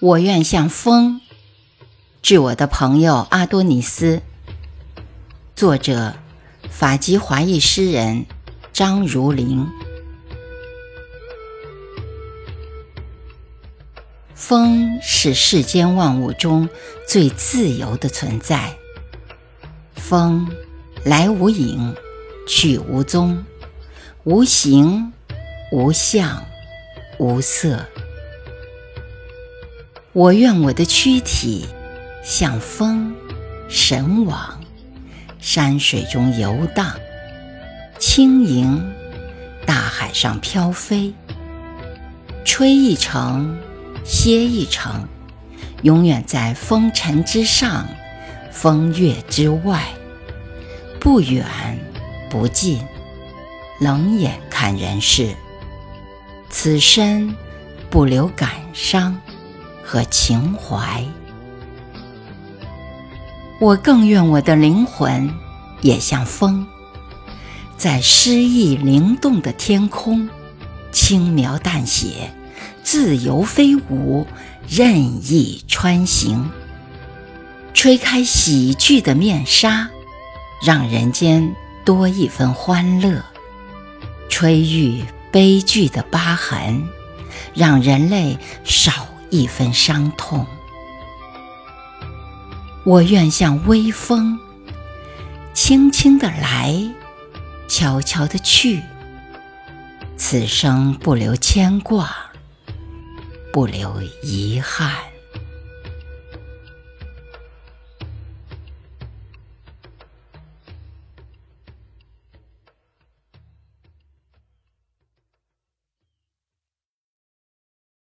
我愿像风。致我的朋友阿多尼斯。作者：法籍华裔诗人张如玲。风是世间万物中最自由的存在。风来无影，去无踪，无形，无相，无色。我愿我的躯体像风，神往，山水中游荡，轻盈，大海上飘飞，吹一程，歇一程，永远在风尘之上，风月之外，不远不近，冷眼看人世，此身不留感伤。和情怀，我更愿我的灵魂也像风，在诗意灵动的天空，轻描淡写，自由飞舞，任意穿行，吹开喜剧的面纱，让人间多一分欢乐；吹愈悲剧的疤痕，让人类少。一分伤痛，我愿像微风，轻轻的来，悄悄的去。此生不留牵挂，不留遗憾。